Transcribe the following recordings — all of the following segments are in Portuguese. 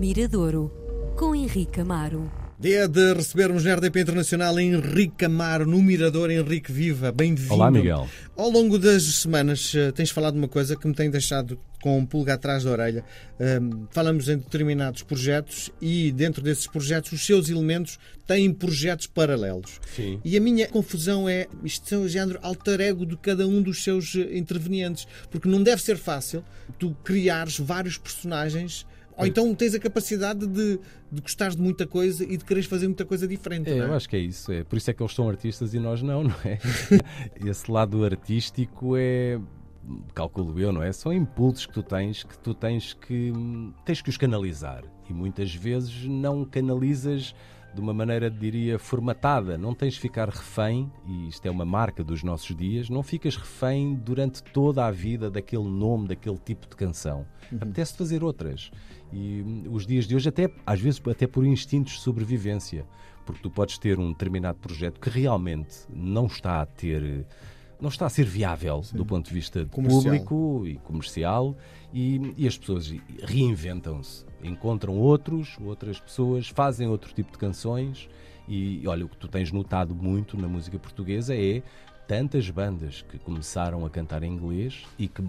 Miradouro, com Henrique Amaro. Dia de recebermos na RDP Internacional Henrique Amaro, no Mirador. Henrique Viva, bem-vindo. Olá, Miguel. Ao longo das semanas eh, tens falado de uma coisa que me tem deixado com um pulga atrás da orelha. Um, falamos em determinados projetos e dentro desses projetos os seus elementos têm projetos paralelos. Sim. E a minha confusão é isto é o género alter ego de cada um dos seus eh, intervenientes, porque não deve ser fácil tu criares vários personagens ou então tens a capacidade de, de gostares de muita coisa e de quereres fazer muita coisa diferente. É, é? eu acho que é isso. É, por isso é que eles são artistas e nós não, não é? Esse lado artístico é. Calculo eu, não é? São impulsos que tu tens que tu tens que tens que os canalizar e muitas vezes não canalizas de uma maneira, diria, formatada. Não tens de ficar refém, e isto é uma marca dos nossos dias, não ficas refém durante toda a vida daquele nome, daquele tipo de canção. Uhum. Apetece fazer outras. E hum, os dias de hoje, até às vezes até por instintos de sobrevivência, porque tu podes ter um determinado projeto que realmente não está a ter não está a ser viável Sim. do ponto de vista público e comercial e, e as pessoas reinventam-se, encontram outros, outras pessoas, fazem outro tipo de canções e olha, o que tu tens notado muito na música portuguesa é tantas bandas que começaram a cantar em inglês e que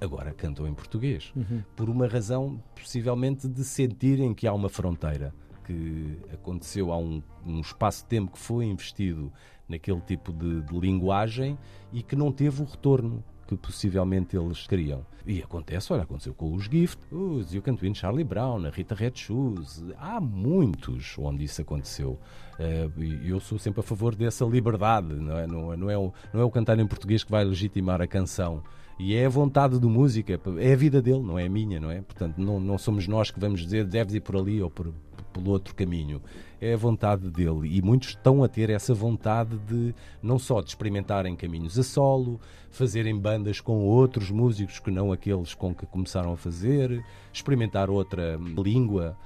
agora cantam em português, uhum. por uma razão possivelmente de sentirem que há uma fronteira que aconteceu há um, um espaço de tempo que foi investido naquele tipo de, de linguagem e que não teve o retorno que possivelmente eles queriam. E acontece, olha, aconteceu com os Gift, os You Can Charlie Brown, a Rita Red Shoes. Há muitos onde isso aconteceu. E eu sou sempre a favor dessa liberdade, não é? Não, é, não, é o, não é o cantar em português que vai legitimar a canção. E é a vontade do músico, é a vida dele, não é a minha, não é? Portanto, não, não somos nós que vamos dizer deves ir por ali ou por, pelo outro caminho. É a vontade dele. E muitos estão a ter essa vontade de não só de experimentarem caminhos a solo, fazerem bandas com outros músicos que não aqueles com que começaram a fazer, experimentar outra língua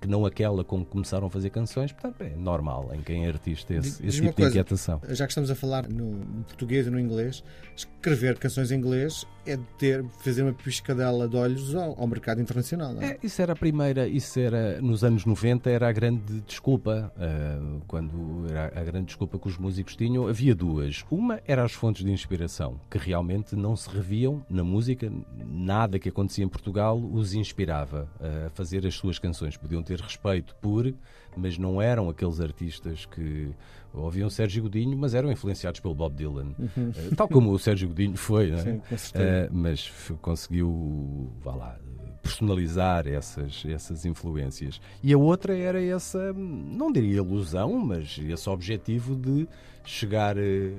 que não aquela com que começaram a fazer canções. Portanto, é normal em quem é artista esse, esse tipo coisa, de inquietação. Já que estamos a falar no, no, português e no inglês, escrever canções em inglês é ter, fazer uma piscadela de olhos ao, ao mercado internacional. Não é? é? isso era a primeira, isso era nos anos 90, era a grande desculpa. Uh, quando era a grande desculpa que os músicos tinham, havia duas. Uma era as fontes de inspiração, que realmente não se reviam na música, nada que acontecia em Portugal os inspirava a fazer as suas canções podiam ter respeito por, mas não eram aqueles artistas que ouviam Sérgio Godinho, mas eram influenciados pelo Bob Dylan. Uhum. Uh, tal como o Sérgio Godinho foi, não é? Sim, uh, mas conseguiu, vá lá, personalizar essas, essas influências. E a outra era essa, não diria ilusão, mas esse objetivo de chegar eh,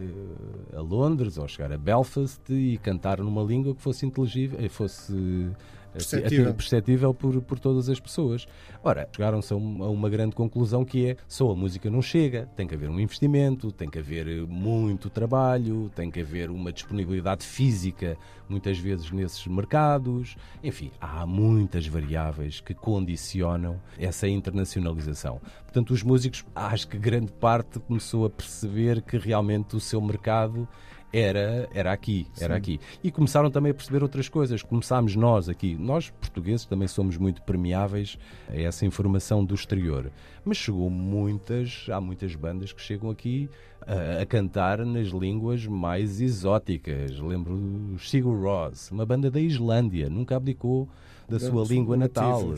a Londres ou chegar a Belfast e cantar numa língua que fosse inteligível, fosse perceptível, perceptível por, por todas as pessoas. Ora, chegaram-se a, um, a, uma grande conclusão que é só a música não chega, tem que haver um investimento, tem que haver eh, muito trabalho, tem que haver uma disponibilidade física, muitas vezes nesses mercados. Enfim, há muitas variáveis que condicionam essa internacionalização. Portanto, os músicos, acho que grande parte começou a perceber que realmente o seu mercado era, era aqui, era Sim. aqui. E começaram também a perceber outras coisas. Começámos nós aqui, nós portugueses também somos muito permeáveis a essa informação do exterior. Mas chegou muitas, há muitas bandas que chegam aqui a, a cantar nas línguas mais exóticas. Lembro o Sigur Rós, uma banda da Islândia, nunca abdicou da sua língua natal.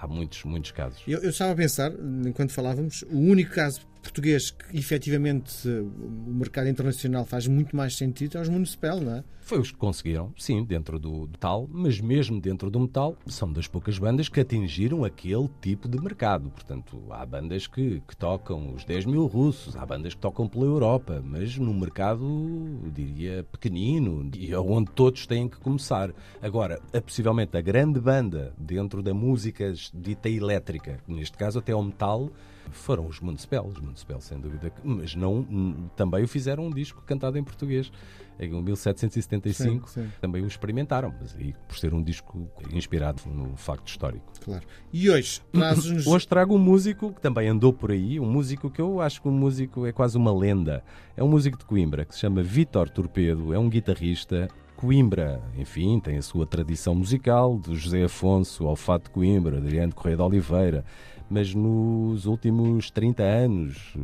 há muitos, muitos casos. Eu, eu estava a pensar, enquanto falávamos, o único caso português que efetivamente o mercado internacional faz muito mais sentido é os municipal, não é? Foi os que conseguiram, sim, dentro do metal, mas mesmo dentro do metal, são das poucas bandas que atingiram aquele tipo de mercado. Portanto, há bandas que, que tocam os 10 mil russos, há bandas que tocam pela Europa, mas num mercado, diria, pequenino, e é onde todos têm que começar. Agora, a, possivelmente a grande banda dentro da música dita elétrica, neste caso até ao metal, foram os Municipal, os Municipal sem dúvida, mas não, também o fizeram um disco cantado em português. Em 1775 sim, sim. também o experimentaram, mas aí por ser um disco inspirado no facto histórico. Claro. E hoje traz-nos. Hoje trago um músico que também andou por aí, um músico que eu acho que um músico é quase uma lenda. É um músico de Coimbra que se chama Vitor Torpedo, é um guitarrista Coimbra, enfim, tem a sua tradição musical, do José Afonso ao Fato de Coimbra, Adriano Correia de Oliveira, mas nos últimos 30 anos,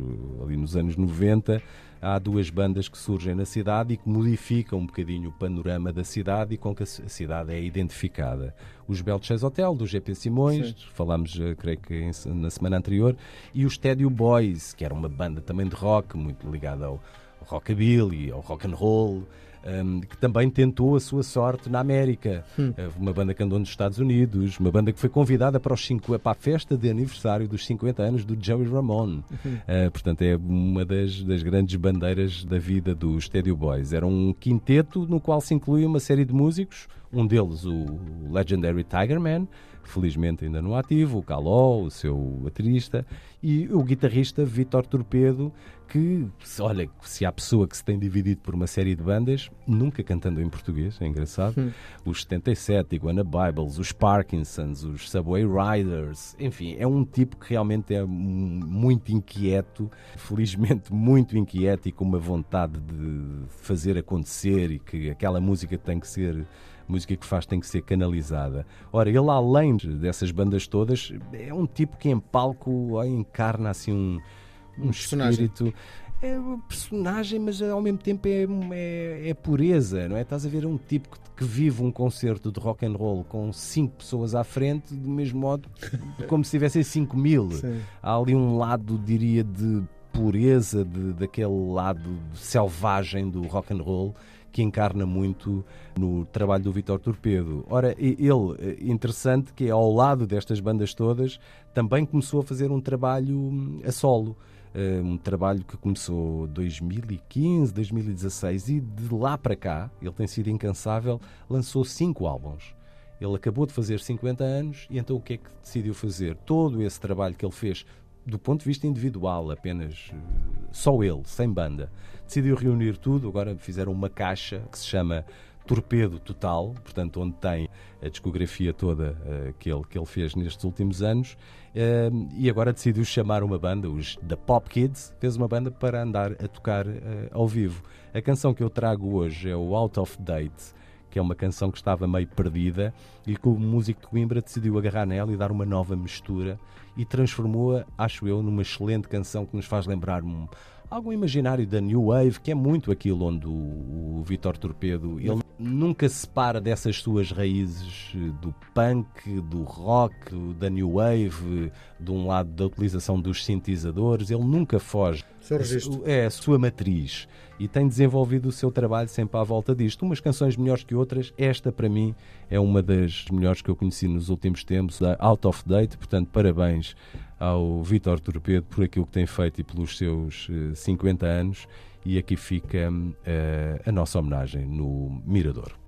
ali nos anos 90, há duas bandas que surgem na cidade e que modificam um bocadinho o panorama da cidade e com que a cidade é identificada. Os Belches Hotel, do GP Simões, Sim. falámos, eh, creio que na semana anterior, e os Stadio Boys, que era uma banda também de rock, muito ligada ao rockabilly, ao rock and roll, um, que também tentou a sua sorte na América. Hum. Uma banda que andou nos Estados Unidos, uma banda que foi convidada para, os cinco, para a festa de aniversário dos 50 anos do Joey Ramone. Uhum. Uh, portanto, é uma das, das grandes bandeiras da vida dos Stadio Boys. Era um quinteto no qual se inclui uma série de músicos, um deles o Legendary Tiger Man, felizmente ainda no ativo, o Caló, o seu baterista, e o guitarrista Vitor Torpedo, que, olha, se há pessoa que se tem dividido por uma série de bandas, nunca cantando em português, é engraçado, hum. os 77, Iguana Bibles, os Parkinsons, os Subway Riders, enfim, é um tipo que realmente é muito inquieto, felizmente muito inquieto e com uma vontade de fazer acontecer e que aquela música tem que ser música que faz tem que ser canalizada. Ora, ele além dessas bandas todas, é um tipo que em palco encarna assim um um, um espírito. É um personagem, mas ao mesmo tempo é, é, é, pureza, não é? Estás a ver um tipo que, que, vive um concerto de rock and roll com cinco pessoas à frente, do mesmo modo como se tivessem cinco mil. Sim. Há ali um lado, diria, de pureza, de, daquele lado selvagem do rock and roll que encarna muito no trabalho do Vitor Torpedo. Ora, ele, eh, interessante que ao lado destas bandas todas, também começou a fazer um trabalho hum, a solo. Eh, um trabalho que começou 2015, 2016 e de lá para cá, ele tem sido incansável, lançou cinco álbuns. Ele acabou de fazer 50 anos e então o que é que decidiu fazer? Todo esse trabalho que ele fez do ponto de vista individual, apenas eh, só ele, sem banda, decidiu reunir tudo. Agora fizeram uma caixa que se chama Torpedo Total, portanto, onde tem a discografia toda uh, que, ele, que ele fez nestes últimos anos. Uh, e agora decidiu chamar uma banda, os The Pop Kids, fez uma banda para andar a tocar uh, ao vivo. A canção que eu trago hoje é o Out of Date, que é uma canção que estava meio perdida e que o músico de Coimbra decidiu agarrar nela e dar uma nova mistura e transformou-a, acho eu, numa excelente canção que nos faz lembrar um, algo imaginário da New Wave, que é muito aquilo onde o, o Vitor Torpedo ele nunca se separa dessas suas raízes do punk, do rock, da New Wave, de um lado da utilização dos sintetizadores, ele nunca foge. É a sua matriz e tem desenvolvido o seu trabalho sempre à volta disto. Umas canções melhores que outras, esta para mim é uma das melhores que eu conheci nos últimos tempos, da Out of Date, portanto, parabéns ao Vitor Torpedo por aquilo que tem feito e pelos seus 50 eh, anos. E aqui fica uh, a nossa homenagem no Mirador.